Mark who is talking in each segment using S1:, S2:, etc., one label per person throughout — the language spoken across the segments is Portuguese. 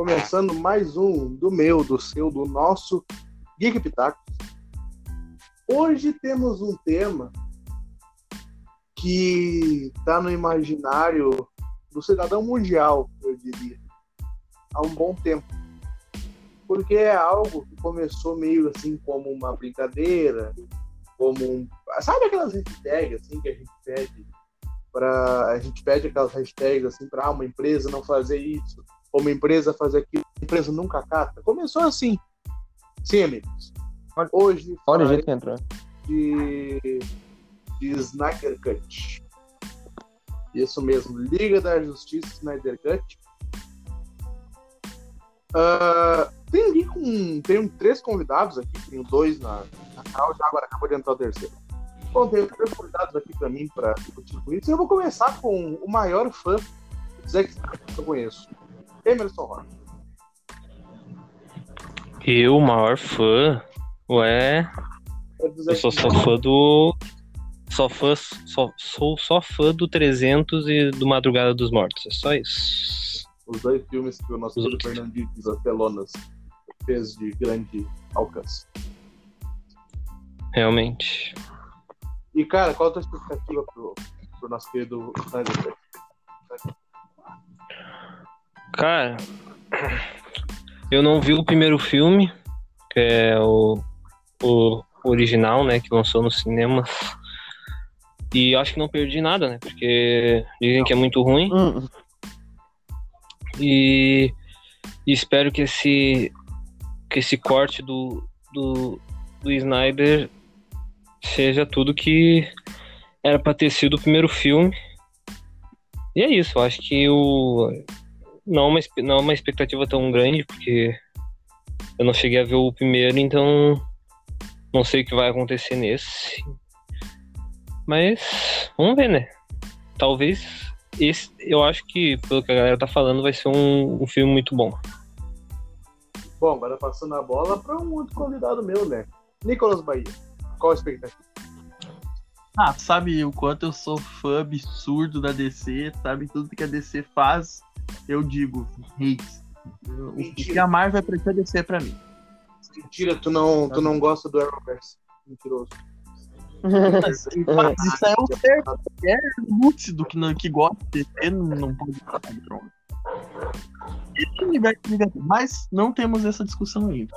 S1: Começando mais um do meu, do seu, do nosso Geek Pitaco. Hoje temos um tema que está no imaginário do cidadão mundial, eu diria, há um bom tempo. Porque é algo que começou meio assim como uma brincadeira, como um. Sabe aquelas hashtags assim que a gente pede para a gente pede aquelas hashtags assim para uma empresa não fazer isso, ou uma empresa fazer aquilo, a empresa nunca cata. Começou assim. Sim, amigos. Hoje
S2: Olha o jeito que entrou.
S1: de, de Snyder Cut. Isso mesmo, Liga da Justiça Snyder Cut. Ah, tem aqui com. Tenho três convidados aqui, tenho dois na, na cal, já agora acabou de entrar o terceiro. Bom, tenho três convidados aqui para mim para discutir com isso. Eu vou começar com o maior fã do Zack Snyder que eu conheço, Emerson Rocha.
S3: Eu, o maior fã, ué,
S1: É
S3: eu sou só fã do. Só fã, só, sou só fã do 300 e do Madrugada dos Mortos. É só isso.
S1: Os dois filmes que o nosso
S3: Os
S1: das Pelonas fez de grande alcance.
S3: Realmente.
S1: E, cara, qual a tua expectativa pro, pro nosso querido Snyder?
S3: Cara, eu não vi o primeiro filme, que é o, o original, né, que lançou nos cinemas. E acho que não perdi nada, né? Porque dizem que é muito ruim.
S2: Hum,
S3: E, e espero que esse que esse corte do, do, do Snyder seja tudo que era pra ter sido o primeiro filme. E é isso, eu acho que o não é uma, não é uma expectativa tão grande, porque eu não cheguei a ver o primeiro, então não sei o que vai acontecer nesse. Mas vamos ver, né? Talvez esse, eu acho que, pelo que a galera tá falando, vai ser um, um filme muito bom.
S1: Bom, agora passando a bola para um outro convidado meu, né? Nicolas Bahia. Qual a expectativa?
S4: Ah, sabe o quanto eu sou fã absurdo da DC, sabe? Tudo que a DC faz, eu digo, hates. O que a Marvel precisa DC pra mim.
S1: Mentira, tu não, tu não gosta do Arrowverse. Mentiroso.
S4: Mas isso é o certo. É lúcido que, não, que gosta de DC, não, pode falar de. Esse universo negativo. Mas não temos essa discussão ainda.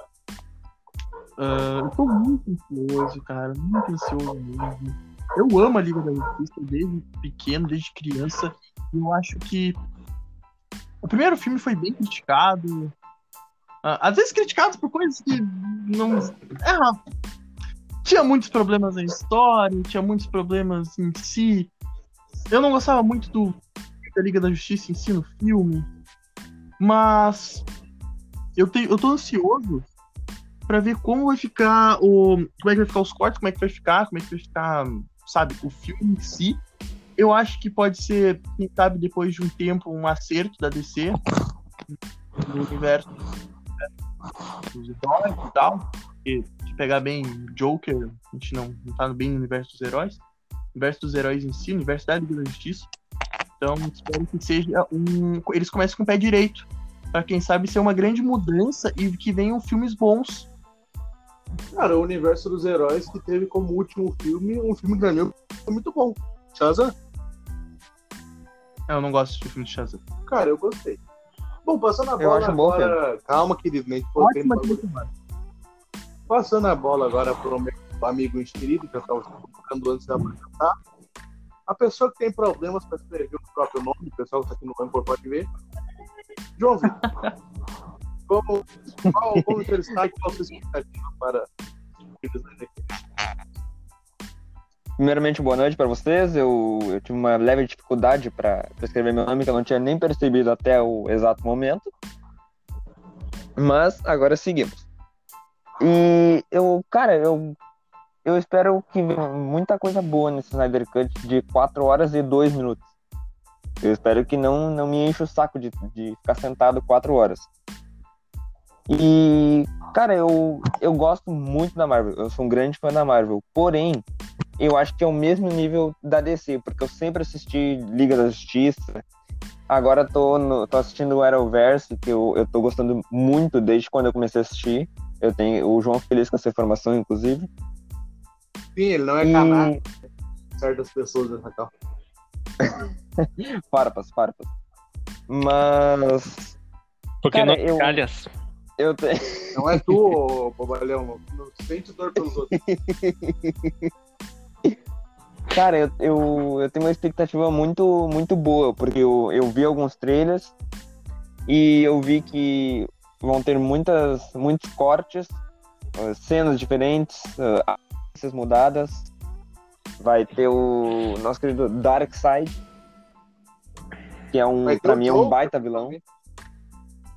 S4: Ah, eu tô muito ansioso, cara. Muito ansioso mesmo. Eu amo a Liga da Justiça desde pequeno, desde criança. E eu acho que o primeiro filme foi bem criticado. Ah, às vezes criticado por coisas que não. É, tinha muitos problemas na história, tinha muitos problemas em si. Eu não gostava muito do da Liga da Justiça em si no filme, mas eu tenho, eu tô ansioso pra ver como vai ficar o, como é que vai ficar os cortes, como é que vai ficar, como é que vai ficar, sabe, o filme em si. Eu acho que pode ser, quem sabe, depois de um tempo, um acerto da DC no universo dos heróis e tal. E se pegar bem Joker, a gente não, não tá bem no universo dos heróis. Universo dos heróis em si, universo da da Justiça. Então, espero que seja um. Eles comecem com o pé direito. Pra quem sabe ser uma grande mudança e que venham filmes bons.
S1: Cara, o universo dos heróis que teve como último filme um filme que, opinião, foi muito bom. Shazam?
S4: Eu não gosto de filme de Shazam.
S1: Cara, eu gostei. Bom, passando a
S2: Eu
S1: bola
S2: acho um bom
S1: agora. Calma, querido, nem foi
S4: Ótima
S1: Passando a bola agora pro meu amigo inscrito, que eu estava colocando antes de apresentar. A pessoa que tem problemas para escrever o próprio nome, o pessoal que está aqui no Anchor pode ver. João Vitor. qual, para o Cut?
S2: Primeiramente, boa noite para vocês. Eu, eu tive uma leve dificuldade para escrever meu nome que eu não tinha nem percebido até o exato momento. Mas agora seguimos. E eu, cara, eu, eu espero que venha muita coisa boa nesse Snyder Cut de 4 horas e 2 minutos. Eu espero que não, não me enche o saco de, de ficar sentado 4 horas. E, cara, eu, eu gosto muito da Marvel. Eu sou um grande fã da Marvel. Porém, eu acho que é o mesmo nível da DC, porque eu sempre assisti Liga da Justiça agora tô, no, tô assistindo o Arrowverse, que eu, eu tô gostando muito desde quando eu comecei a assistir. Eu tenho o João feliz com essa informação, inclusive.
S1: Sim, ele não é
S2: E-
S1: canal. Certas pessoas dessa cal.
S2: Farpas, farpas. Mas
S3: Porque
S2: Cara,
S3: não
S2: eu-
S3: calhas.
S2: Eu tenho.
S1: Não é tu, ô, bobalhão. Não, sente dor pelos outros.
S2: Cara, eu, eu, eu tenho uma expectativa muito, muito boa, porque eu, eu vi alguns trailers e eu vi que vão ter muitas, muitos cortes, eh, cenas diferentes, aparências mudadas. Vai ter o nosso querido Darkseid, que é um, pra mim, é um baita vilão.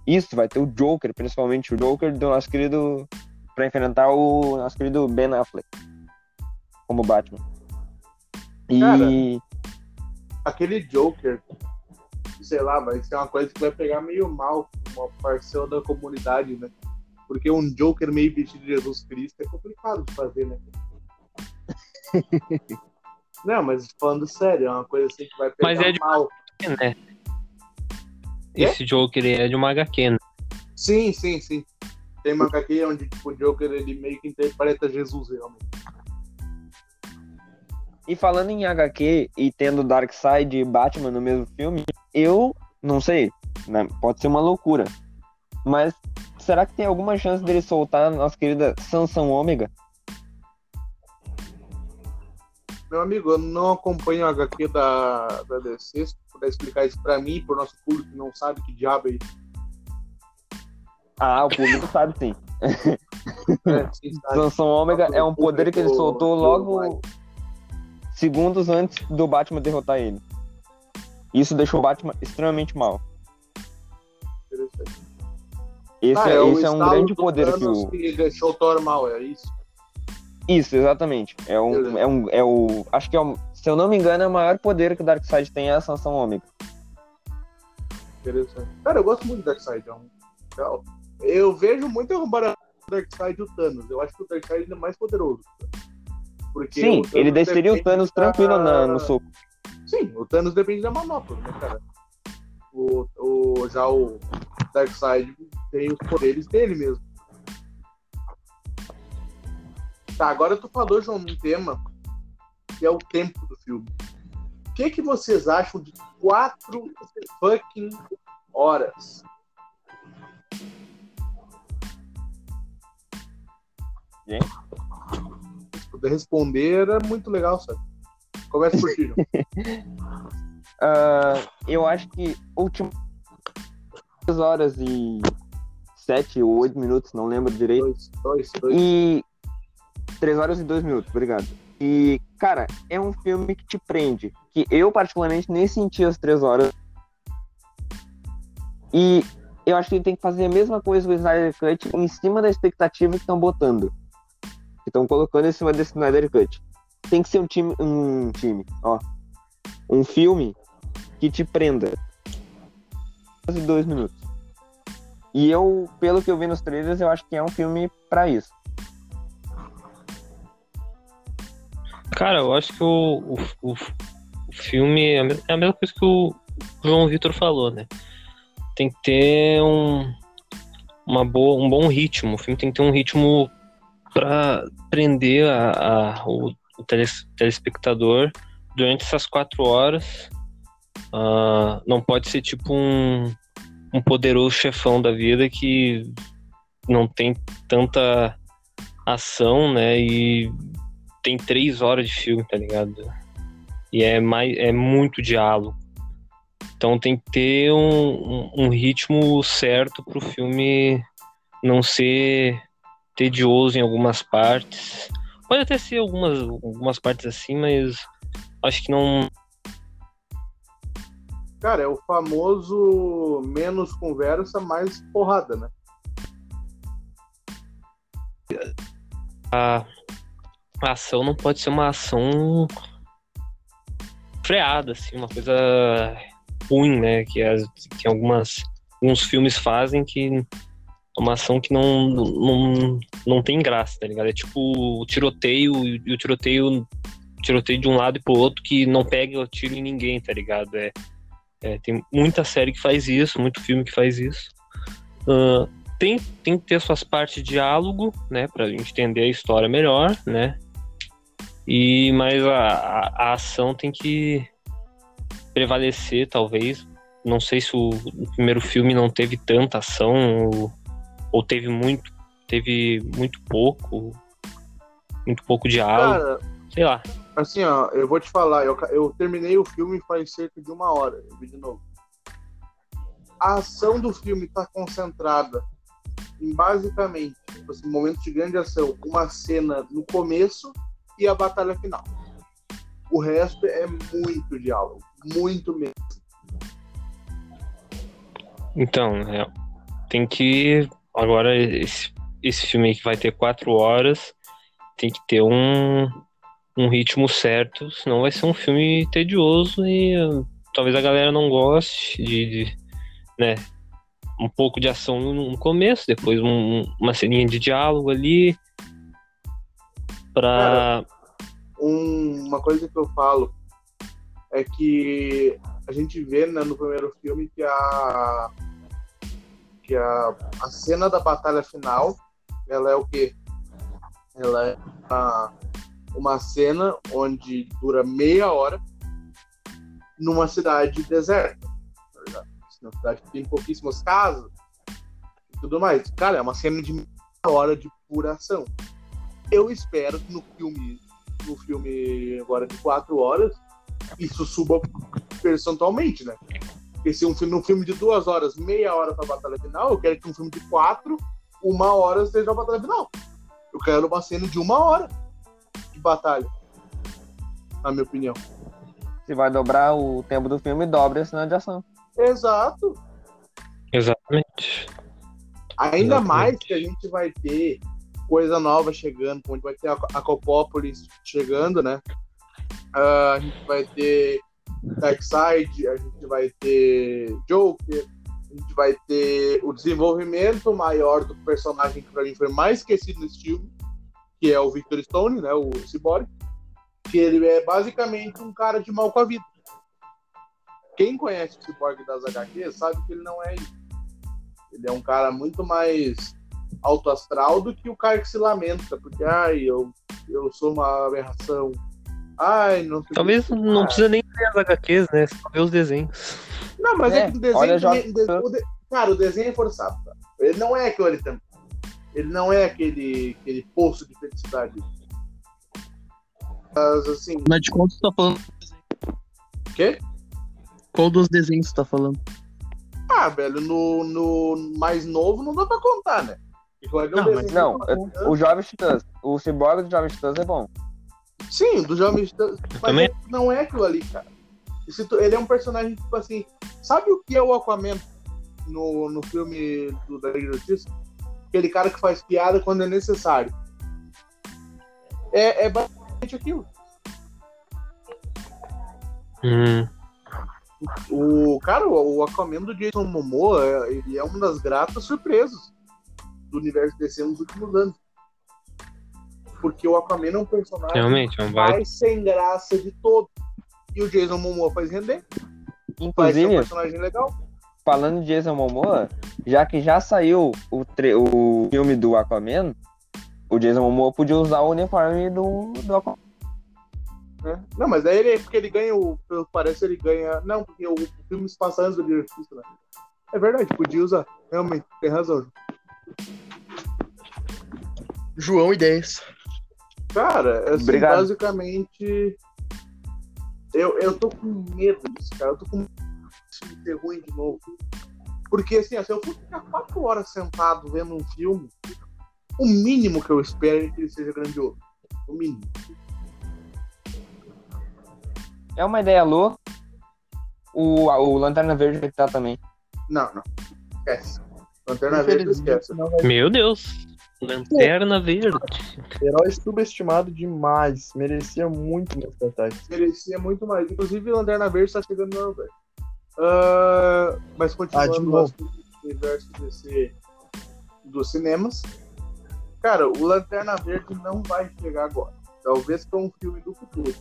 S2: Isso, vai ter o Joker, principalmente o Joker do nosso querido. Pra enfrentar o nosso querido Ben Affleck como Batman. E.
S1: Cara, Aquele Joker, sei lá, vai ser uma coisa que vai pegar meio mal uma parcela da comunidade, né? Porque um Joker meio vestido de Jesus Cristo é complicado de fazer, né? Não, mas falando sério, é uma coisa assim que vai pegar
S3: Mas é de-
S1: mal.
S3: né? Esse Joker é de uma HQ, né?
S1: Sim, sim, sim. Tem uma HQ onde tipo, o Joker ele meio que interpreta Jesus realmente.
S2: E falando em HQ e tendo Darkseid e Batman no mesmo filme, eu não sei, né? Pode ser uma loucura. Mas será que tem alguma chance dele soltar a nossa querida Sansão Ômega?
S1: Meu amigo, eu não acompanho a HQ da, da DC, se puder explicar isso pra mim pro nosso público que não sabe que diabo é isso.
S2: Ah, o público sabe sim.
S1: É, sim, sabe?
S2: Sansão Ômega é um poder que ele soltou logo segundos antes do Batman derrotar ele. Isso deixou o Batman extremamente mal.
S1: Interessante.
S2: Esse,
S1: Ah,
S2: é,
S1: o
S2: esse é um grande poder que o.
S1: que deixou o Thor mal, é isso?
S2: Isso, exatamente. É um, é um, é o, acho que é o, se eu não me engano, é o maior poder que o Darkseid tem é a Sansão Ômega.
S1: Interessante. Cara, eu gosto muito do Darkseid. É um... legal. Eu vejo muito a comparação do Darkseid e o Thanos. Eu acho que o Darkseid ainda é mais poderoso. Porque
S2: Sim, ele desceria o Thanos
S1: da-
S2: tranquilo na- no soco.
S1: Sim, o Thanos depende da manopla, né, cara? O, o, já o Darkseid tem os poderes dele mesmo. Tá, agora tu falou, João, num tema que é o tempo do filme. O que, que vocês acham de quatro fucking horas?
S2: Gente?
S1: Se puder responder, é muito legal, sabe? Começa por ti.
S2: Ah, eu acho que último 2 horas e 7 ou 8 minutos, não lembro direito.
S1: Dois, dois, dois.
S2: E 3 horas e 2 minutos, obrigado. E, cara, é um filme que te prende. Que eu, particularmente, nem senti as 3 horas. E eu acho que ele tem que fazer a mesma coisa com o Snyder Cut em cima da expectativa que estão botando. Que estão colocando em cima desse Snyder Cut. Tem que ser um time. Um time, ó. Um filme que te prenda. 2 minutos. E eu, pelo que eu vi nos trailers, eu acho que é um filme pra isso.
S3: Cara, eu acho que o, o, o, filme é é a mesma coisa que o João Vitor falou, né? Tem que ter um, uma boa, um bom ritmo. O filme tem que ter um ritmo pra prender a, a- o, o teles- telespectador durante essas quatro horas. Ah, não pode ser tipo um, um poderoso chefão da vida que não tem tanta ação, né? E tem três horas de filme, tá ligado? E é, mais, é muito diálogo. Então tem que ter um, um, um ritmo certo pro filme não ser tedioso em algumas partes. Pode até ser algumas, algumas partes assim, mas acho que não.
S1: Cara, é o famoso menos conversa, mais porrada, né?
S3: A, a ação não pode ser uma ação freada, assim, uma coisa ruim, né? Que, as, que algumas, alguns filmes fazem que é uma ação que não, não, não tem graça, tá ligado? É tipo o tiroteio e o tiroteio tiroteio de um lado e pro outro que não pega o tiro em ninguém, tá ligado? É, É, tem muita série que faz isso, muito filme que faz isso. Uh, tem, tem que ter suas partes de diálogo, né, pra gente entender a história melhor, né? E mas a, a, a ação tem que prevalecer, talvez. Não sei se o, o primeiro filme não teve tanta ação ou, ou teve muito, teve muito pouco, muito pouco diálogo.
S1: Cara,
S3: sei lá.
S1: assim, ó, eu vou te falar, eu, eu terminei o filme faz cerca de uma hora, eu vi de novo. A ação do filme tá concentrada em basicamente, tipo assim, momentos de grande ação, uma cena no começo e a batalha final. O resto é muito diálogo, muito mesmo.
S3: Então, é, tem que. Agora, esse, esse filme que vai ter quatro horas, tem que ter um, um ritmo certo, senão vai ser um filme tedioso e uh, talvez a galera não goste de, de, né, um pouco de ação no começo, depois um, uma ceninha de diálogo ali pra...
S1: Um- uma coisa que eu falo é que a gente vê né, no primeiro filme que a que a, a cena da batalha final ela é o quê? Ela é uma, uma cena onde dura meia hora numa cidade deserta. Tá ligado? Uma cidade que tem pouquíssimas casas e tudo mais. Cara, é uma cena de meia hora de pura ação. Eu espero que no filme, no filme agora de quatro horas, isso suba percentualmente, né? Porque se um filme, um filme de duas horas, meia hora pra batalha final, eu quero que um filme de quatro, uma hora seja a batalha final. Eu quero uma cena de uma hora de batalha. Na minha opinião.
S2: Se vai dobrar o tempo do filme, dobra a cena de ação.
S1: Exato.
S3: Exatamente.
S1: Ainda
S3: Exatamente.
S1: mais que a gente vai ter coisa nova chegando, gente vai ter a Copópolis chegando, né? Ah, a gente vai ter Darkseid, a gente vai ter Joker, a gente vai ter o desenvolvimento maior do personagem que pra mim foi mais esquecido nesse filme, que é o Victor Stone, né? O Cyborg. Que ele é basicamente um cara de mal com a vida. Quem conhece o Cyborg das HQs sabe que ele não é isso. Ele é um cara muito mais alto astral do que o cara que se lamenta, porque ai, eu, eu sou uma aberração. Ai, não
S3: Talvez não
S1: Ah,
S3: precisa nem ver as HQs, né? Só ver os desenhos.
S1: Não, mas é,
S2: É,
S1: que o desenho.
S2: olha,
S1: de- o de- cara, o desenho é forçado. Tá? Ele não é ali também. Ele não é aquele, aquele poço de felicidade. Mas assim,
S4: Afinal de contas, tu tá falando.
S1: o quê?
S4: Qual dos desenhos tu tá falando?
S1: Ah, velho, no, no mais novo não dá pra contar, né? Um
S4: Não, mas
S2: o Jovem Titãs, o Cyborg do Jovem Titãs é bom.
S1: Sim, do Jovem Titãs. Mas
S3: também.
S1: não é aquilo ali, cara. Tu- ele é um personagem, tipo assim. Sabe o que é o Aquaman no, no filme do da Liga da Justiça? Aquele cara que faz piada quando é necessário. É, é basicamente aquilo.
S3: Hum,
S1: O cara, o Aquaman do Jason Momoa, ele é uma das gratas surpresas do universo DC nos últimos anos. Porque o Aquaman é um personagem
S3: realmente, é um
S1: mais sem graça de todo. E o Jason Momoa faz render, faz ser um
S2: Inclusive,
S1: personagem legal.
S2: falando de Jason Momoa, já que já saiu o, tre- o filme do Aquaman, o Jason Momoa podia usar o uniforme do, do Aquaman.
S1: né? Não, mas daí ele, porque ele ganha, o, pelo que parece, ele ganha. Não, porque o, o filme se passa antes do Justiça, né? É verdade, podia usar. Realmente, tem razão.
S4: João Ideias.
S1: Cara, assim,
S2: Obrigado.
S1: basicamente. Eu, eu tô com medo disso, cara. Eu tô com medo de ser ruim de novo. Porque, assim, ó, se eu for ficar quatro horas sentado vendo um filme, o mínimo que eu espero é que ele seja grandioso. O mínimo.
S2: É uma ideia louca. O, o Lanterna Verde vai estar também.
S1: Não, não. Esquece. Lanterna Verde esquece.
S4: não vai
S3: Meu Deus! Lanterna Verde.
S4: Herói subestimado demais. Merecia muito mais cartaz.
S1: merecia muito mais. Inclusive, Lanterna Verde está chegando no Norveste. Ah, mas
S4: Ah, de
S1: continuando assunto do universo desse, dos cinemas. Cara, o Lanterna Verde não vai chegar agora. Talvez para um filme do futuro.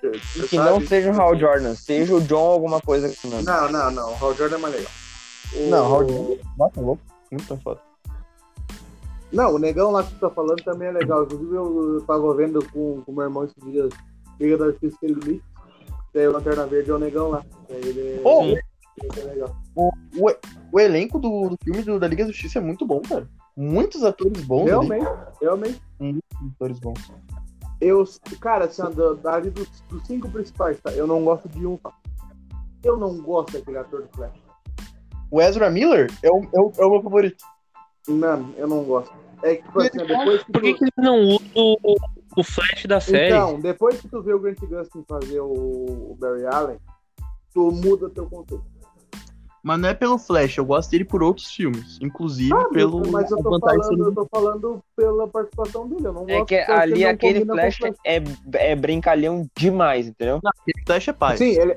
S1: você
S2: E que
S1: sabe?
S2: não seja o Hal Jordan, seja o John alguma coisa. Não.
S1: Não, não, não. O Hal Jordan é mais legal. O-
S4: Não, Hal Jordan. Nossa, louco. Muito foda.
S1: Não, o negão lá que tu tá falando também é legal. Inclusive, eu, tava vendo com o meu irmão esses dias Liga da Justiça Sem Limite. Daí o Lanterna Verde é o negão lá. Ele,
S4: Ô,
S1: ele é legal.
S4: O elenco do, do filme do- da Liga da Justiça é muito bom, cara. Muitos atores bons. ali.
S1: Realmente, realmente.
S4: Atores bons.
S1: Eu, cara, assim, da- dali dos, dos cinco principais, tá? Eu não gosto de um, tá? Eu não gosto daquele ator do Flash.
S4: O Ezra Miller é o, é o, é o meu favorito.
S1: Não, eu não gosto. É que, tipo assim, depois que
S3: Por que,
S1: tu...
S3: que ele não usa o, o flash da série?
S1: Então, depois que tu vê o Grant Gustin fazer o, o Barry Allen, tu muda teu conceito.
S4: Mas não é pelo Flash, eu gosto dele por outros filmes. Inclusive
S1: Ah,
S4: pelo
S1: mas eu tô, falando, eu tô falando pela participação dele. Eu não
S2: É
S1: gosto
S2: que ali
S1: não
S2: aquele
S1: o
S2: Flash é, é brincalhão demais, entendeu?
S4: ser- Flash é pai.
S1: Sim, ele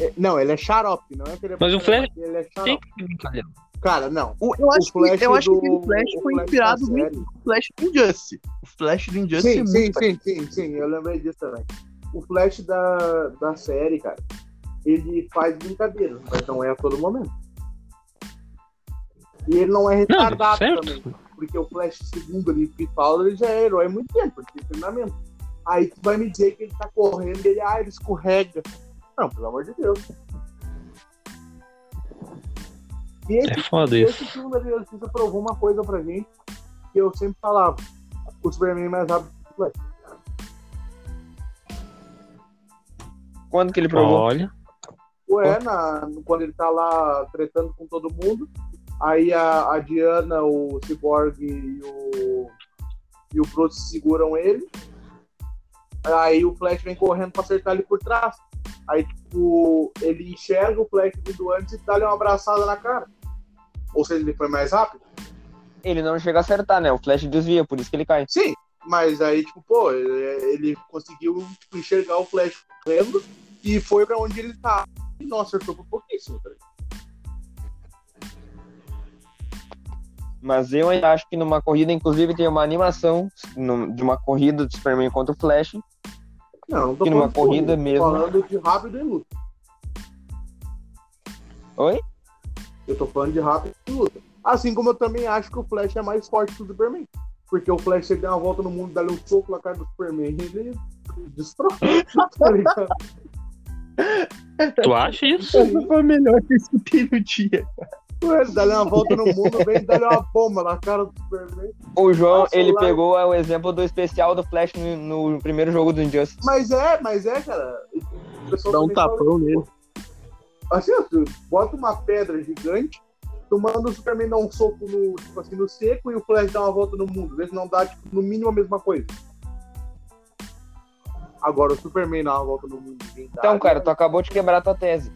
S1: é, não, ele é xarope, não é que ele é
S3: Mas o Flash
S1: Ele é
S3: Tem
S1: xarope.
S3: que brincadeira.
S1: Cara, não.
S4: O- eu acho,
S1: o Flash
S4: que, eu acho
S1: do,
S4: que o Flash foi inspirado no. Flash do Injustice. O Flash do Injustice
S1: Sim,
S4: é
S1: sim,
S4: muito
S1: sim, sim, sim, eu lembrei disso também. O Flash da, da série, cara, ele faz brincadeiras, mas não é a todo momento. E ele não é retardado
S3: certo.
S1: também. Porque o Flash, segundo ali, que fala, ele já é herói há muito tempo, ele tem treinamento. Aí tu vai me dizer que ele tá correndo e ele, ah, ele escorrega. Não, pelo amor de Deus. E esse
S3: É foda isso.
S1: esse filme da Liga da Justiça provou uma coisa pra gente que eu sempre falava. O Superman é mais rápido que o Flash.
S2: Quando que ele provou?
S3: Olha.
S1: Ué, na, quando ele tá lá tretando com todo mundo, aí a, a Diana, o Cyborg e o, e o Bruce seguram ele. Aí o Flash vem correndo pra acertar ele por trás. Aí, tipo, ele enxerga o Flash vindo antes e dá-lhe uma abraçada na cara. Ou seja, ele foi mais rápido.
S2: Ele não chega a acertar, né? O Flash desvia, por isso que ele cai.
S1: Sim, mas aí, tipo, pô, ele, ele conseguiu enxergar o Flash correndo e foi pra onde ele tá. E não acertou por pouquíssimo, tá ligado?
S2: Mas eu ainda acho que numa corrida, inclusive, tem uma animação de uma corrida do Superman contra o Flash.
S1: Não, não tô
S2: E numa
S1: falando de
S2: corrida
S1: corrida,
S2: mesmo.
S1: Falando de rápido e luta.
S2: Oi?
S1: Eu tô falando de rápido e luta. Assim como eu também acho que o Flash é mais forte que o Superman. Porque o Flash ele dá uma volta no mundo, dá um soco na cara do Superman e ele destrói. tá ligado?
S3: Tu acha isso?
S4: Essa foi a melhor que eu escutei no dia.
S1: Ué, Ele dá uma volta no mundo, vem e dá uma bomba na cara do Superman.
S2: O João, ele
S1: lá-
S2: pegou o exemplo do especial do Flash no, no primeiro jogo do Injustice.
S1: Mas é, mas é, cara.
S4: Dá um tapão nele.
S1: Assim, tu bota uma pedra gigante, tu manda o Superman dar um soco no, tipo assim, no seco e o Flash dá uma volta no mundo. Vê se não dá, tipo, no mínimo a mesma coisa. Agora o Superman dá uma volta no mundo. dá,
S2: Então, cara,
S1: né?
S2: tu acabou de quebrar tua tese.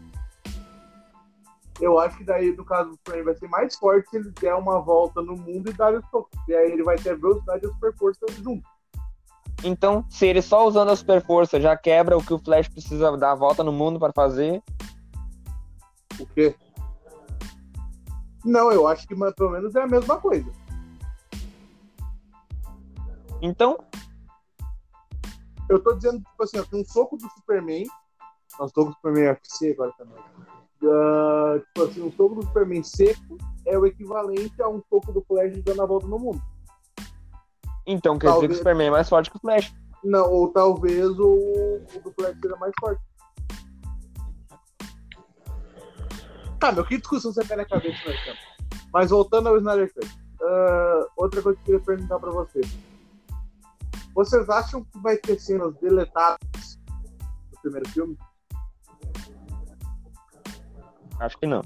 S1: Eu acho que daí, no caso do Superman, vai ser mais forte se ele der uma volta no mundo e dar o soco. E aí ele vai ter a velocidade e a super força junto.
S2: Então, se ele só usando a super força já quebra o que o Flash precisa dar a volta no mundo para fazer,
S1: O quê? Não, eu acho que pelo menos é a mesma coisa.
S2: então,
S1: Eu tô dizendo, tipo assim, ó, que um soco do Superman. Nós soco do Superman FC agora também. Ah, tipo assim, um soco do Superman seco é o equivalente a um soco do Flash dando a volta no mundo.
S2: então quer dizer que
S1: Talvez.
S2: o Superman é mais forte que o Flash.
S1: Não, ou talvez o, o do Flash seja mais forte. Tá, meu, que discussão você quer na cabeça estamos? Mas voltando ao Snyder Cut. ah, outra coisa que eu queria perguntar pra vocês. Vocês acham que vai ter cenas deletadas do primeiro filme?
S2: Acho que não.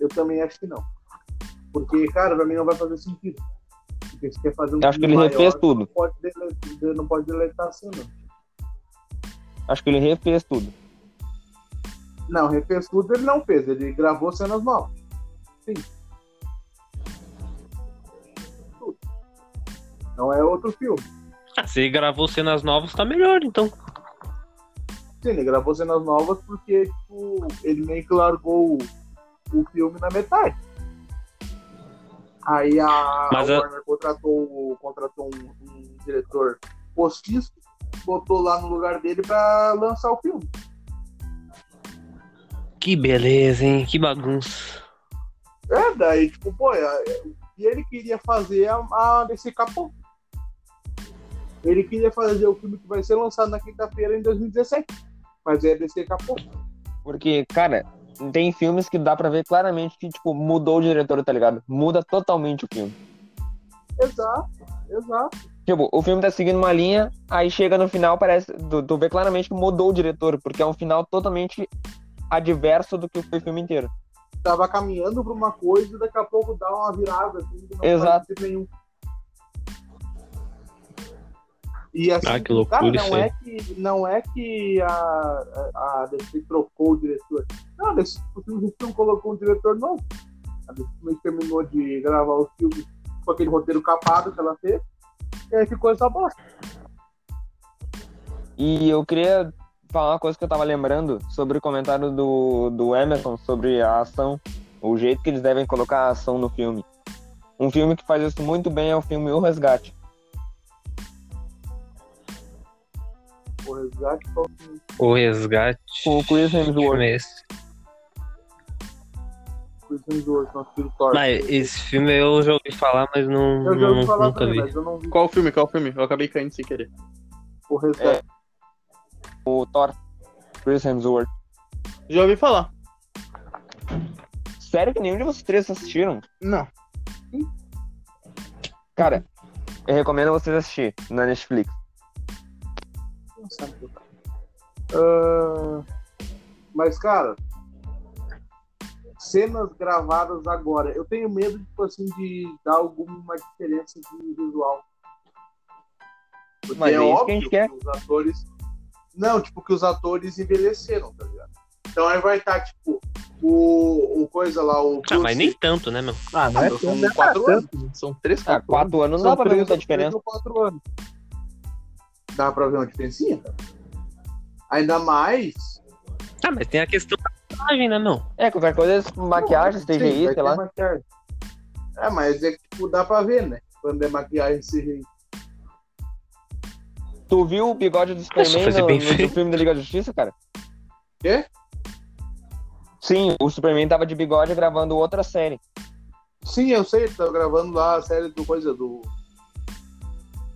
S1: Eu também acho que não. Porque, cara, pra mim não vai fazer sentido. Porque se quer fazer um
S2: acho que ele refez
S1: maior,
S2: tudo.
S1: Não pode, deletar, não pode deletar a cena.
S2: Acho que ele refez tudo.
S1: Não, refez tudo ele não fez. Ele gravou cenas novas. Sim. Tudo. Não é outro filme.
S3: Ah, se ele gravou cenas novas, tá melhor, então.
S1: Sim, ele gravou cenas novas porque tipo, ele meio que largou o, o filme na metade. Aí a,
S3: Mas
S1: a
S3: a-
S1: Warner contratou, contratou um, um diretor postiço botou lá no lugar dele pra lançar o filme.
S3: Que beleza, hein? Que bagunça.
S1: É, daí, tipo, pô, é- e ele queria fazer a, a DC capô. Ele queria fazer o filme que vai ser lançado na quinta-feira em 2017. Mas é DC capô.
S2: Porque, cara, tem filmes que dá pra ver claramente que, tipo, mudou o diretor, tá ligado? Muda totalmente o filme.
S1: Exato, exato.
S2: Tipo, o filme tá seguindo uma linha, aí chega no final, parece. Tu, tu vê claramente que mudou o diretor, porque é um final totalmente adverso do que foi o filme inteiro.
S1: Tava caminhando pra uma coisa e daqui a pouco dá uma virada, assim, que não
S2: Exato.
S1: faz nenhum. E assim,
S3: Ah, que loucura
S1: cara,
S3: isso
S1: não é que, não é que a, a, a DC trocou o diretor. Não, a DC, o filme não colocou um diretor novo. A DC terminou de gravar o filme com aquele roteiro capado que ela fez. E aí ficou essa bosta.
S2: E eu queria falar uma coisa que eu tava lembrando sobre o comentário do, do Emerson sobre a ação, o jeito que eles devem colocar a ação no filme. Um filme que faz isso muito bem é o filme O Resgate.
S1: O resgate que
S3: O resgate.
S2: Com o Chris Hemsworth.
S3: é esse?
S1: os Hemsworth, nosso filho Thor.
S3: Mas esse filme eu já ouvi falar, mas não,
S1: Eu já ouvi
S3: não-
S1: falar
S3: nunca
S1: também,
S3: vi.
S1: mas eu não vi
S4: Qual filme? Qual filme? Eu acabei caindo sem querer.
S1: o resgate.
S2: O Thor. Chris Hemsworth.
S4: Já ouvi falar.
S2: Sério que nenhum de vocês três assistiram?
S4: Não.
S2: Cara, eu recomendo vocês assistir na Netflix.
S1: Sabe. Ah, mas, cara, cenas gravadas agora. Eu tenho medo, tipo assim, de dar alguma diferença de visual. Porque
S2: Mas
S1: é
S2: é isso que a
S1: óbvio
S2: gente quer.
S1: os atores. Não, tipo, que os atores envelheceram, tá ligado? Então aí vai estar, tipo, o, o coisa lá, o.
S3: Ah, mas nem
S1: Bruce-
S3: tanto, né, meu?
S4: Ah, não é
S1: São
S4: não é
S1: quatro
S4: tanto. São três,
S2: Ah,
S4: quatro.
S2: quatro anos não dá pra ver muita diferença.
S1: quatro anos. Dá pra ver uma diferencinha, cara? Ainda mais.
S3: Ah, mas tem a questão da personagem, né, meu?
S2: É, qualquer coisa, maquiagem,
S1: Sim,
S2: CGI, sei lá.
S1: maquiagem. É, mas é que tipo, dá pra ver, né? Quando é maquiagem CGI.
S2: Tu viu o bigode do Superman no, no
S3: feito.
S2: filme da Liga da Justiça, cara?
S1: Quê?
S2: Sim, o Superman tava de bigode gravando outra série.
S1: Sim, eu sei, tá gravando lá a série do coisa do.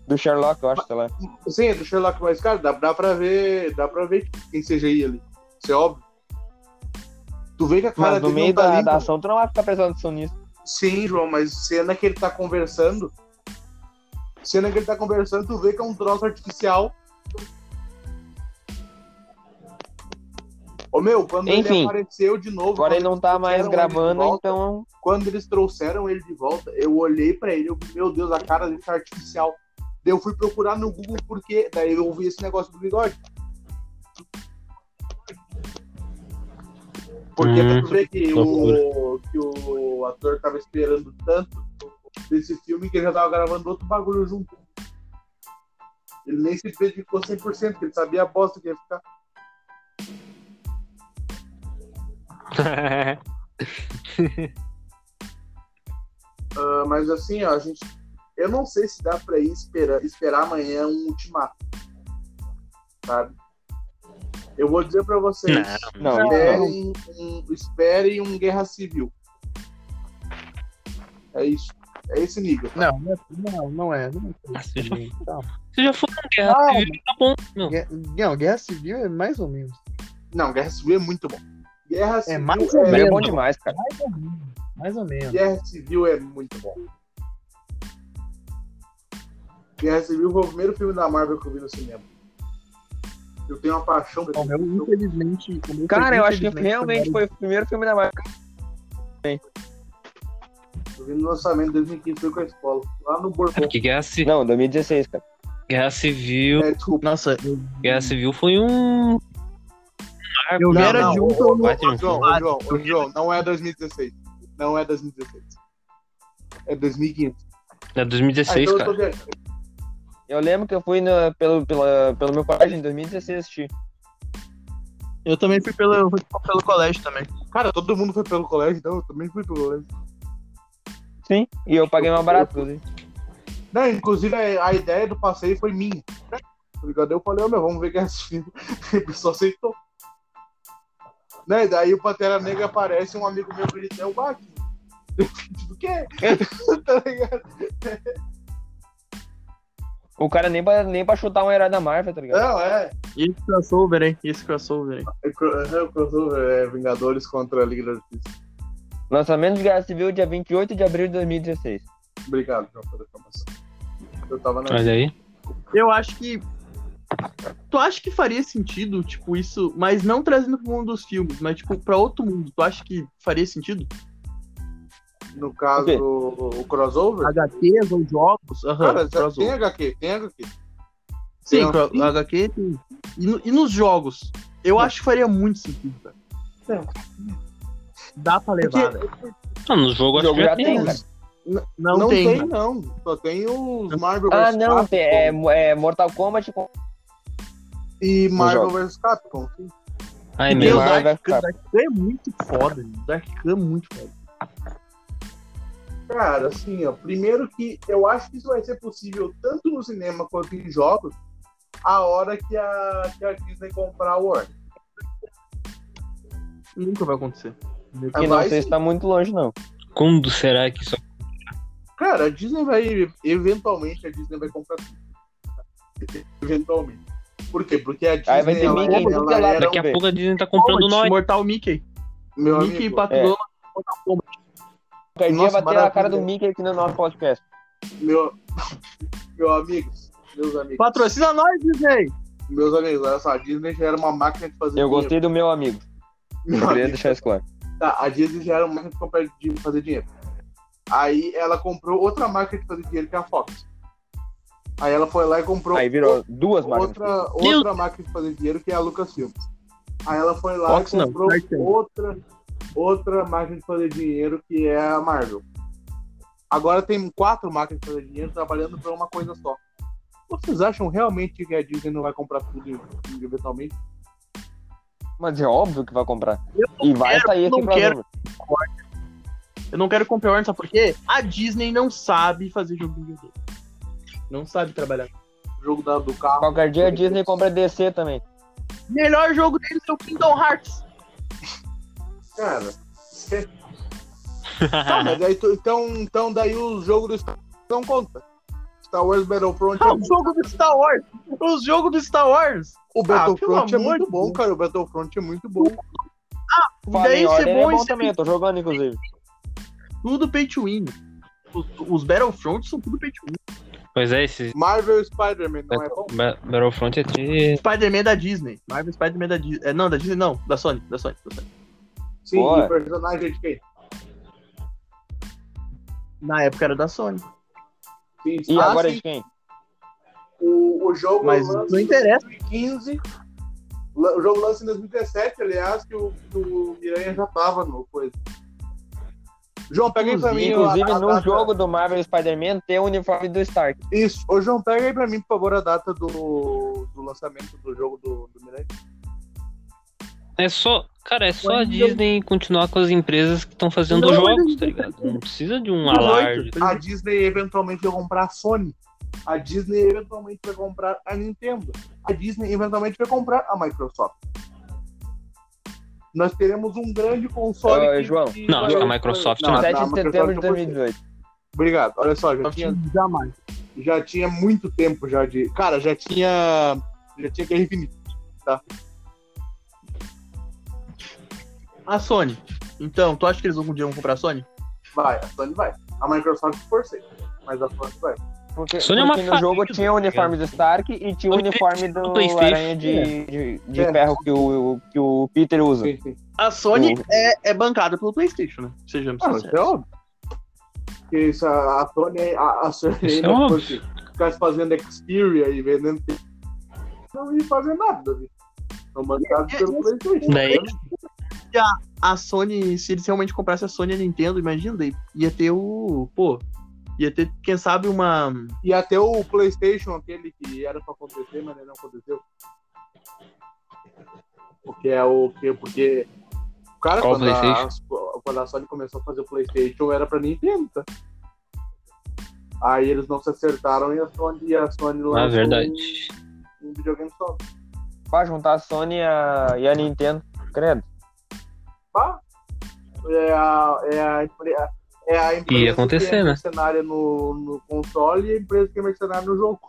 S2: Do Sherlock, eu acho, sei lá.
S1: Sim, é do Sherlock, mas, cara, dá, dá pra ver. Dá pra ver quem CGI ali. Isso é óbvio. Tu vê que a cara
S2: Mas no meio
S1: tá
S2: da,
S1: limpa.
S2: da ação, tu não vai ficar prestando atenção nisso.
S1: Sim, João, mas cena que ele tá conversando. Cena que ele tá conversando, tu vê que é um troço artificial. Ô meu, quando ele
S2: Enfim,
S1: apareceu de novo.
S2: Agora ele não tá mais
S1: ele
S2: gravando,
S1: volta,
S2: então.
S1: Quando eles trouxeram ele de volta, eu olhei pra ele, eu meu Deus, a cara dele tá artificial. Eu fui procurar no Google porque daí eu vi esse negócio do bigode. Porque
S3: Hum,
S1: vê que o, que o ator tava esperando tanto desse filme que ele já tava gravando outro bagulho junto. Ele nem se dedicou 100%, porque ele sabia a bosta que ia ficar. Ah, mas assim, ó, a gente. Eu não sei se dá pra ir esperar, esperar amanhã um ultimato. Sabe? Eu vou dizer pra vocês.
S2: Não, não.
S1: Esperem um, esperem um guerra civil. É isso. É esse nível.
S4: Não, não é. Não, não é. Não é
S3: se já, se já for uma guerra
S4: Ah,
S3: civil, tá bom, meu.
S4: Guerra, não, guerra civil é mais ou menos.
S1: Não, guerra civil é muito bom. Guerra civil
S4: mais ou
S2: Mas é
S4: menos.
S2: bom demais, cara.
S4: Mais ou menos. Mais ou menos.
S1: Guerra Civil é muito bom. Guerra Civil foi o primeiro filme da Marvel que eu vi no cinema. Eu tenho uma paixão por
S4: O meu, infelizmente. o meu
S2: Cara, eu acho que realmente foi o primeiro filme da Marvel.
S1: Eu vi no lançamento de 2015, foi com a escola. Lá no
S3: É
S1: Bourbon.
S3: porque guerra, ci-
S2: Não, 2016, cara.
S3: guerra civil.
S1: É, desculpa.
S4: Nossa, eu,
S3: Guerra civil foi um.
S4: eu
S1: Não,
S4: era
S1: não,
S4: de um
S1: ô, ô,
S3: um
S1: João,
S3: filme.
S1: João, João, não é 2016. Não é 2016. É 2015.
S3: É 2016,
S1: ah, então eu
S3: cara.
S2: Eu lembro que eu fui no- pelo, pela, pelo meu colégio em 2016 assistir.
S4: eu também fui pelo, fui pelo colégio também.
S1: Cara, todo mundo foi pelo colégio, então eu também fui pelo colégio.
S2: Sim, e eu paguei mais barato, inclusive.
S1: Não, inclusive a, a ideia do passeio foi minha. Tá ligado? Eu falei, meu, vamos ver que é esse filme. E o pessoal aceitou. Né? E daí o Pantera Negra aparece, um amigo meu grita, é o Batman. Do quê? tá ligado?
S2: O cara nem pra, nem pra chutar um herói da Marvel, tá ligado?
S1: Não, é.
S4: Esse crossover, hein? Esse crossover, hein?
S1: É é o crossover, é Vingadores contra a Liga da Justiça.
S2: Lançamento de Guerra Civil dia 28 de abril de 2016.
S1: Obrigado, João, pela informação. Eu tava na.
S3: Olha aí.
S4: Eu acho que. Tu acha que faria sentido, tipo, isso, mas não trazendo pro mundo dos filmes, mas, tipo, pra outro mundo, tu acha que faria sentido?
S1: No caso,
S2: O
S1: o, crossover.
S4: HQs ou jogos? Aham,
S1: Cara, tem. HQ, tem HQ.
S4: Sim,
S1: Tem um-
S4: HQ tem. E, no- e nos jogos? Eu acho que faria muito sentido, cara. Dá pra levar,
S1: Porque-
S4: velho.
S3: Ah, no jogo acho que já tem.
S2: tem,
S3: né?
S2: cara.
S1: N-
S4: Não,
S1: não
S4: tem.
S1: tem,
S4: cara.
S1: não. Só tem os Marvel
S2: Ah,
S1: vs.
S2: não, tem, é, é Mortal Kombat com
S1: e Marvel vs. Capcom. sim.
S3: Ah, é
S4: E
S2: Meu. Marvel
S4: Dark. Dark Khan é muito foda, gente. Dark Khan é muito foda.
S1: Cara, assim, ó. Primeiro que eu acho que isso vai ser possível tanto no cinema quanto em jogos a hora que a, que a Disney comprar o Warner.
S4: Nunca vai acontecer.
S2: que não sei se tá muito longe, não.
S3: Quando será que isso
S1: Cara, a Disney vai. Eventualmente a Disney vai comprar tudo. Eventualmente. Por quê? Porque a Disney.
S2: Aí vai ter
S1: ela,
S2: Mickey
S1: ela
S2: é lado.
S1: era
S3: Daqui a pouco a Disney tá comprando nós.
S4: Mortal Mickey.
S1: Meu
S4: Mickey
S1: amigo,
S4: Patulona. Mortal
S2: Dia
S1: Nossa,
S2: vai ter a cara do Mickey aqui no nosso podcast.
S1: meu, meu amigos, meus amigos,
S4: Patrocina nós, Disney!
S1: meus amigos, olha só, a Disney já era uma máquina de fazer
S2: Eu
S1: dinheiro.
S2: gostei do meu amigo.
S1: Meu
S2: Eu queria
S1: amigo,
S2: deixar isso claro.
S1: Tá, a Disney já era uma máquina de comprar- de fazer dinheiro. Aí ela comprou outra máquina de fazer dinheiro, que é a Fox. Aí ela foi lá e comprou
S2: Aí virou duas máquinas.
S1: outra, outra máquina de fazer dinheiro, que é a Lucasfilm. Aí ela foi lá
S4: Fox
S1: e
S4: não,
S1: comprou
S4: Tank.
S1: outra, outra máquina de fazer dinheiro, que é a Marvel. Agora tem quatro máquinas de fazer dinheiro trabalhando para uma coisa só. Vocês acham realmente que a Disney não vai comprar tudo eventualmente?
S2: Mas é óbvio que vai comprar. E vai
S4: quero,
S2: sair esse
S4: não quero. Eu não quero comprar Warner, sabe por quê? A Disney não sabe fazer jogo de videogame. Não sabe trabalhar.
S1: O jogo da- do carro.
S2: Qualquer dia a Disney compra DC também.
S4: Melhor jogo deles é o Kingdom Hearts.
S1: Cara. Tá, mas daí tu- então, então daí o jogo do Star Wars não conta. Star Wars Battlefront é
S4: Ah, o jogo do Star Wars. Os jogos do Star Wars.
S1: O Battlefront é
S4: pelo amor
S1: muito
S4: de
S1: bom, cara. O Battlefront é muito bom.
S2: Fallen
S4: Daí ser
S2: Order
S4: bom
S2: é
S4: e
S2: bom também, tô jogando, inclusive.
S4: Tudo pay to win. Os, os Battlefront são tudo pay to win.
S3: Pois é, esse
S1: Marvel Spider-Man não é bom?
S3: Ba- Battlefront é tri...
S4: Spider-Man da Disney. Marvel Spider-Man da Disney. É, não, da Disney não. Da Sony. Da Sony. Da Sony.
S1: Sim, e personagem de quem?
S4: Na época era da Sony.
S1: Sim,
S2: E
S1: ah,
S2: agora é
S1: sim,
S2: de quem?
S1: o, o jogo
S4: Mas
S1: lança
S4: não
S1: em
S4: interessa.
S1: 2015. La- O jogo lança em 2017, aliás, que o, o Miranha já tava no coisa. João, pega aí pra mim.
S2: Inclusive,
S1: a- a
S2: no
S1: data-
S2: jogo do Marvel Spider-Man tem o uniforme do Stark.
S1: Isso. Ô, João, pega aí pra mim, por favor, a data do, do lançamento do jogo do, do Miranha.
S3: É só, cara, é só a Disney continuar com as empresas que estão fazendo
S4: Não,
S3: jogos, tá ligado? Não precisa de um
S4: 18.
S3: alarde.
S1: A Disney eventualmente vai comprar a Sony. A Disney eventualmente vai comprar a Nintendo. A Disney eventualmente vai comprar a Microsoft. Nós teremos um grande console. Que-
S2: João.
S1: que
S3: Não, acho que a Microsoft
S1: Não,
S3: não.
S1: a
S2: 7 de setembro de
S1: não pode ser.
S2: 2018.
S1: Obrigado. Olha só, já tinha,
S4: Jamais.
S1: já tinha muito tempo já de. Cara, já tinha. Já tinha Guerra Infinita.
S4: A Sony. Então, tu acha que eles algum dia vão comprar a Sony?
S1: Vai, a Sony vai. A Microsoft forcei. Mas a Sony vai.
S2: Porque,
S3: Sony é uma
S2: porque no jogo
S3: família,
S2: tinha o uniforme do Stark e tinha o uniforme do. Aranha de, de, de
S1: É.
S2: ferro que o, que o Peter usa.
S1: Sim, sim.
S4: A Sony
S2: Uhum.
S4: é, é bancada pelo PlayStation, né? Sejamos
S1: Ah, isso é
S4: sinceros.
S1: óbvio. Porque isso, a, a Sony, a, a Sony
S3: é
S1: ainda
S3: óbvio.
S1: fosse ficar fazendo Xperia e vendendo. Não ia fazer nada, viu? São bancados pelo PlayStation.
S3: Daí-
S1: tá
S4: A Sony, se eles realmente comprassem a Sony e a Nintendo, imagina, daí ia ter o. Pô, ia ter, quem sabe, uma.
S1: E até o PlayStation, aquele que era pra acontecer, mas não aconteceu. Porque é o que. Porque. Cara,
S3: Qual
S1: quando a, quando a Sony começou a fazer o PlayStation, era pra Nintendo, tá? Aí eles não se acertaram e a Sony, e a Sony lançou
S3: Ah, verdade.
S1: um, um videogame só.
S2: Pra juntar a Sony e a, e a Nintendo. Credo.
S1: Pá. É a, é a, é a empresa
S3: Ia acontecer,
S1: que é
S3: né?
S1: mercenária no, no console e a empresa que é mercenária no jogo.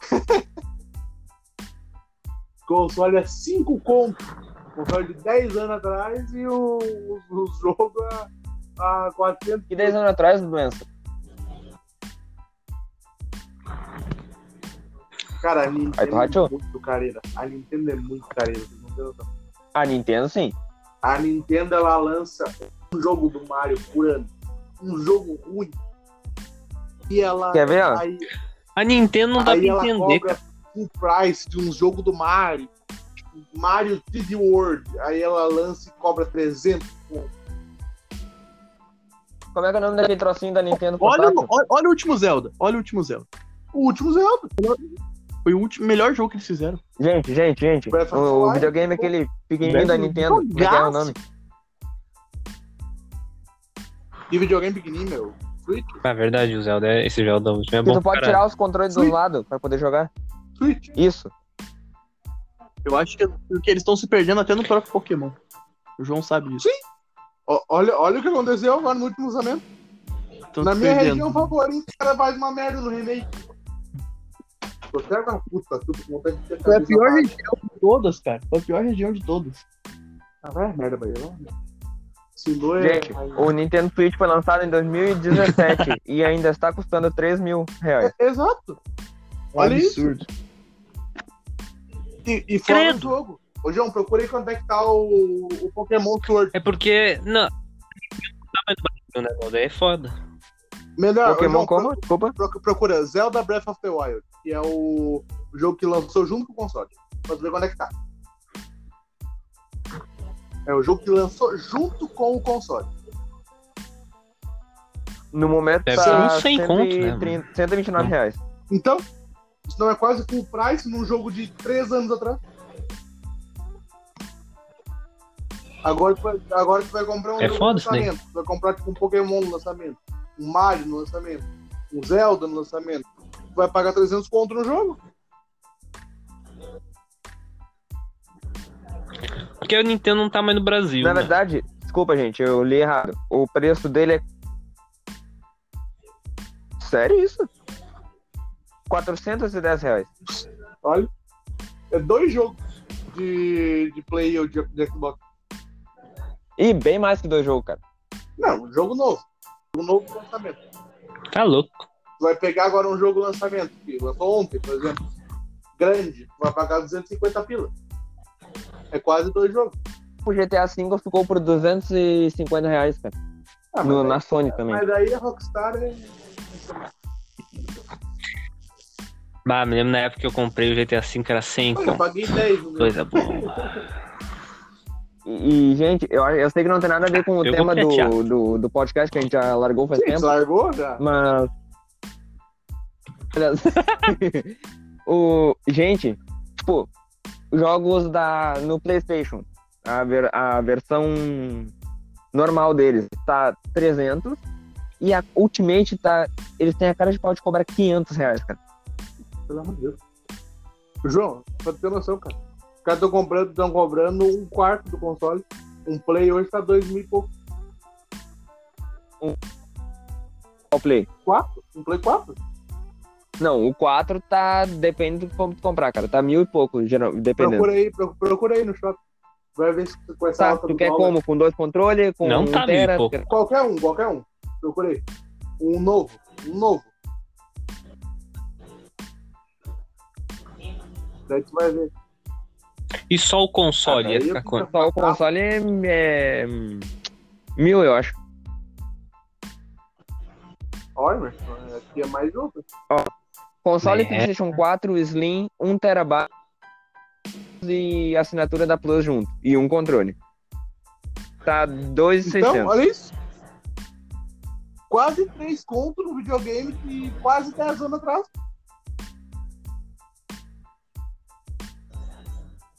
S1: console é 5 contos. Console de 10 anos atrás e o, o, o jogo a, a 400
S2: E 10 anos atrás, doença.
S1: Cara, a
S2: Aí tu
S1: Nintendo é muito careira. A Nintendo é muito careira.
S2: A Nintendo, sim.
S1: A Nintendo ela lança um jogo do Mario por ano. Um jogo ruim. E ela.
S2: Quer ver?
S1: Aí,
S3: A Nintendo não dá
S1: aí
S3: pra
S1: ela
S3: entender,
S1: cobra full price de um jogo do Mario. Mario 3D World. Aí ela lança e cobra 300. pô.
S2: Como é que é o nome daquele trocinho da Nintendo
S4: Olha, olha, olha o último Zelda. Olha o último Zelda.
S1: O último Zelda.
S4: Foi o último, melhor jogo que eles fizeram.
S2: Gente, gente, gente. O, o videogame é aquele pequenininho da Nintendo. Como é que é o nome?
S1: E videogame pequenininho, meu. Switch.
S3: Na verdade, o Zelda, é- esse Zelda último é bom.
S2: tu pode tirar os controles dos
S1: Sim.
S2: lados pra poder jogar.
S1: Switch.
S2: Isso.
S4: Eu acho que, que eles estão se perdendo até no próprio Pokémon. O João sabe isso.
S1: Ó, Olha, olha o que aconteceu agora no último lançamento.
S4: Estão
S1: Na minha
S4: perdendo.
S1: região favorita, o cara faz uma merda no remake. Tô até com a puta, tudo com vontade de ter
S4: Foi a pior região de todas, cara. Foi a pior região de todas.
S1: Ah, vai merda, é.
S2: Gente, o Nintendo Switch foi lançado em 2017 e ainda está custando 3 mil reais.
S1: É, exato.
S4: Um
S1: Olha isso.
S4: absurdo.
S1: E, e fora
S3: Credo.
S1: o jogo. Ô, João, procurei quanto é que tá o, o Pokémon Sword.
S3: É porque. Não. Não dá mais né? É foda.
S1: Melhor,
S2: Pokémon
S1: João,
S2: como?
S1: Pro- procura Zelda Breath of the Wild, que é o, jogo que lançou junto com o console. Pra tu ver quando é que tá. É o jogo que lançou junto com o console.
S2: No momento
S3: Deve
S2: tá
S3: ser uns 100 conto, né,
S2: 130, 129 reais.
S1: Então, isso não é quase full price num jogo de 3 anos atrás. Agora tu vai, agora tu vai comprar um
S3: É
S1: jogo
S3: foda
S1: lançamento. Tu vai comprar tipo um Pokémon no lançamento, um Mario no lançamento, um Zelda no lançamento. Vai pagar 300 conto no jogo?
S3: Porque o Nintendo não tá mais no Brasil.
S2: Na
S3: né?
S2: verdade, desculpa, gente, eu li errado. O preço dele é. Sério isso? 410 reais.
S1: Olha. É dois jogos de, de Play ou de, de Xbox.
S2: E bem mais que dois jogos, cara.
S1: Não, um jogo novo. Um novo lançamento.
S3: Tá louco.
S1: Tu vai pegar agora um jogo lançamento, que lançou ontem, por exemplo. Grande, tu vai pagar 250 pila. É quase dois jogos.
S2: O GTA V ficou por 250 reais, cara.
S1: Ah,
S2: No- na Sony também.
S1: mas aí a Rockstar é.
S3: Bah, me lembro na época que eu comprei o GTA V era 100
S1: Olha, eu paguei 10 no meu.
S3: Coisa boa.
S2: E, e, gente, eu, eu sei que não tem nada a ver com o
S3: Eu
S2: tema do, do, do podcast que a gente já largou faz
S1: Sim,
S2: tempo.
S1: largou já?
S2: Mas. O... Gente, tipo, jogos da... no PlayStation, a, ver... a versão normal deles tá 300 e a Ultimate tá. Eles têm a cara de pau de cobrar 500 reais, cara.
S1: Pelo amor de Deus. João, pra ter noção, cara. Os caras estão comprando, tão cobrando um quarto do console. Um Play hoje tá dois mil e pouco.
S2: Qual Play?
S1: Quatro? Um Play 4?
S2: Não, o 4 tá. Depende do como tu comprar, cara. Tá mil e pouco, geral... dependendo.
S1: Procura aí, pro- procura aí no shopping. Vai ver se com essa
S2: Tá,
S1: alta
S2: tu
S1: do
S2: quer
S1: dólar.
S2: como? Com dois controles? Com
S3: Não
S2: um
S3: tá mil e
S2: tera?
S3: pouco.
S2: Tu quer-
S1: Qualquer um, qualquer um. Procurei. Um novo. Um novo. Daí tu vai ver.
S3: E só o console
S1: Ah,
S3: ficar quanto?
S2: Só o console é, é mil, eu acho.
S1: Olha, mas aqui é mais jogo.
S2: Console
S3: É.
S2: PlayStation 4, Slim, 1 TB e assinatura da Plus junto. E um controle. Tá 2,600.
S1: Então, olha isso. Quase 3 conto no videogame de quase 10 anos atrás.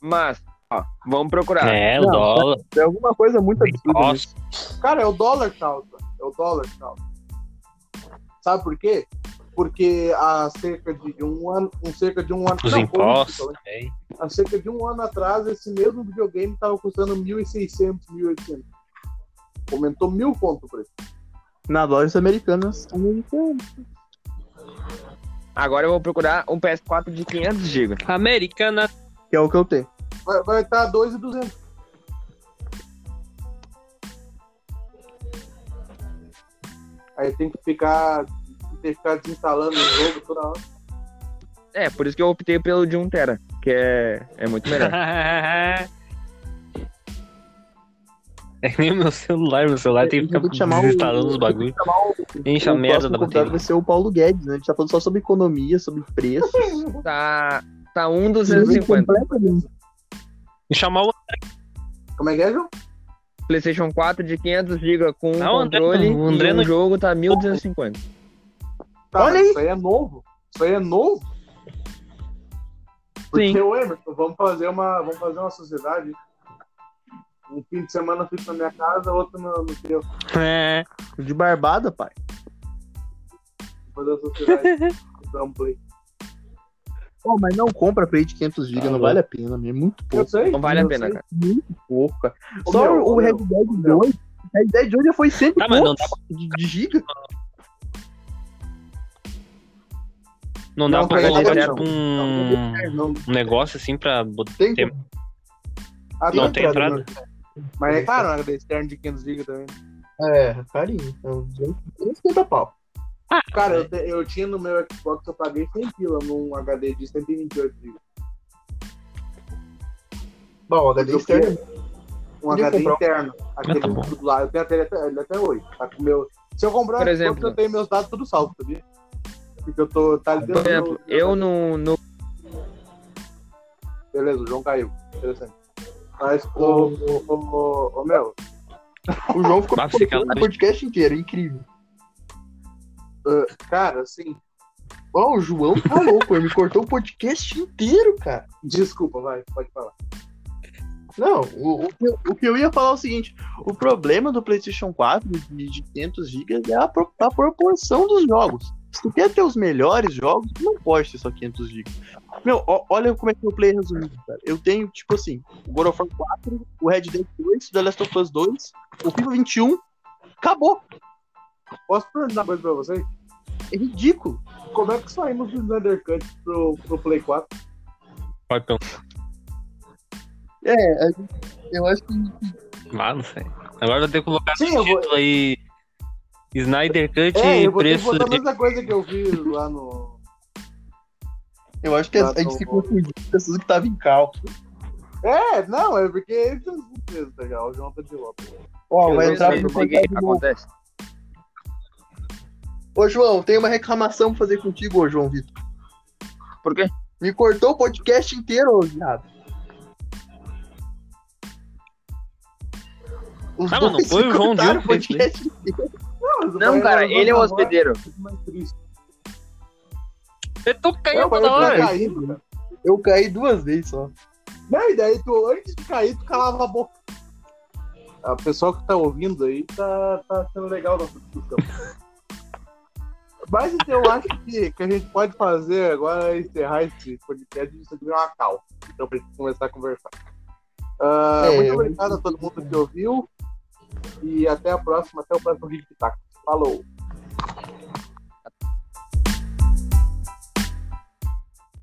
S2: Mas, ó, vamos procurar.
S3: É, o
S4: Não,
S3: dólar.
S4: É alguma coisa muito absurda
S3: Nossa.
S4: nisso.
S1: Cara, é o dólar que tá alto. É o dólar que tá alto. Sabe por quê? Porque há cerca de um ano, um cerca de um ano,
S3: Os
S1: não,
S3: impostos também.
S1: há cerca de um ano atrás, esse mesmo videogame estava custando 1.600, 1.800. Aumentou mil pontos o preço.
S4: Nas lojas americanas.
S2: Agora eu vou procurar um PS4 de 500 GB.
S3: Americana.
S4: Que é o que eu tenho.
S1: Vai, vai estar 2.200. Aí tem que ficar, que ficar desinstalando o jogo toda hora.
S2: É, por isso que eu optei pelo de 1 tera, que é, é muito melhor.
S3: É que nem o meu celular, meu celular tem que ficar desinstalando os bagulhos.
S4: Chamar o-
S3: Enche a
S4: o
S3: merda da bateria.
S4: vai ser o Paulo Guedes, né? A gente tá falando só sobre economia, sobre preço.
S2: Tá, tá 1,250.
S4: Completamente.
S3: E chamar o
S1: Como é que é, João?
S2: PlayStation 4 de 500 GB com
S3: Não, o André
S2: controle
S3: não, o André
S2: e um
S3: não-
S2: jogo tá 1.250.
S1: Tá,
S4: Olha aí.
S1: Isso aí é novo. Isso aí é novo. Porque,
S2: Sim.
S1: ô Emerson, vamos fazer uma, vamos fazer uma sociedade. Um fim de semana eu fico na minha casa, outro no, no teu.
S3: É.
S4: De barbada, pai.
S1: Fazer a sociedade. Dar um play.
S4: Pô, mas não compra Play de 500 GB, não
S3: Tá
S4: vale a pena, é muito
S1: Eu
S4: pouco.
S1: sei.
S2: Não vale a pena,
S1: sei.
S2: cara.
S4: Muito pouco, cara.
S1: Ô,
S4: Só
S1: meu,
S4: o Red Dead
S1: ô, meu.
S4: 2. Red Dead 2 já foi 100
S3: Tá, mas não
S4: poucos de, de giga.
S3: Não dá
S1: Não,
S3: pra
S1: cara,
S3: colocar
S2: não.
S3: tipo um,
S1: Não,
S3: um negócio assim pra botar.
S4: Tem
S3: Tem-
S1: ah,
S3: Não
S1: tá.
S3: tem entrada?
S4: né?
S1: Mas é caro, né? Externo de 500 GB também.
S4: É, carinho. É uns 250 pau.
S1: Cara, eu, te- eu tinha no meu Xbox, eu paguei 100 pila num HD de 128 GB.
S4: Bom, o HD externo.
S1: Um HD
S4: comprar um-
S1: interno. Aquele
S3: tá bom.
S1: tudo lá. Eu tenho até, ele até, hoje. Tá com meu... Se eu comprar
S2: Por exemplo-
S1: Xbox, eu tenho meus dados tudo salvo, sabia? Porque eu tô. Tá ali
S2: Por
S1: dentro
S2: exemplo, eu no, no
S1: Beleza, o João caiu. Interessante. Mas, ô, ô, ô, meu,
S4: O João ficou o podcast inteiro, incrível.
S1: cara, assim,
S4: Ó, o João tá louco, ele me cortou o podcast inteiro, cara.
S1: desculpa, vai, pode falar.
S4: Não, o, o, que eu- o que eu ia falar é o seguinte: o problema do PlayStation 4 de, de 500 GB é a, pro- a proporção dos jogos. Se tu quer ter os melhores jogos, tu não pode ter só 500 GB. Meu, ó- olha como é que meu play é resumido, cara. Eu tenho, tipo assim, o God of War 4, o Red Dead 2, o The Last of Us 2, o FIFA 21, acabou.
S1: Posso perguntar uma coisa pra vocês?
S4: É ridículo.
S1: Como é que saímos do Snyder Cut pro, pro Play 4?
S3: Pode pensar.
S4: É, eu acho que
S3: Ah, não sei. Agora vai ter que colocar
S1: Sim,
S3: esse
S1: eu vou-
S3: título aí. Snyder Cut
S1: É,
S3: e
S1: eu
S3: preço de.
S1: mesma coisa que eu vi lá no.
S4: eu acho que a, a gente se confundiu com pessoas que estavam em cálculo.
S1: É, não, é porque ele tem uns surpresas, tá ligado? O João tá de volta.
S4: Ó, vai
S2: eu
S4: entrar
S2: eu
S4: do-
S2: acontece.
S4: Ô, João, tem uma reclamação pra fazer contigo, ô, João Vitor.
S2: Por quê?
S4: Me cortou o podcast inteiro, ô, viado. Os
S3: Ah,
S4: dois
S3: foi o João que fez
S4: podcast inteiro.
S1: Mas
S2: Não, cara, ele é o hospedeiro.
S3: Eu tô caindo toda hora.
S4: Eu caí duas vezes só.
S1: Não, e daí tu, antes de cair, tu calava a boca. A pessoa que tá ouvindo aí tá, tá sendo legal nossa discussão. Mas então, eu acho que, que a gente pode fazer agora é encerrar esse podcast e aqui é uma cal. Então, pra gente começar a conversar. Ah,
S4: É,
S1: muito obrigado a todo mundo que ouviu. E até a próxima, até o próximo vídeo que tá. Falou!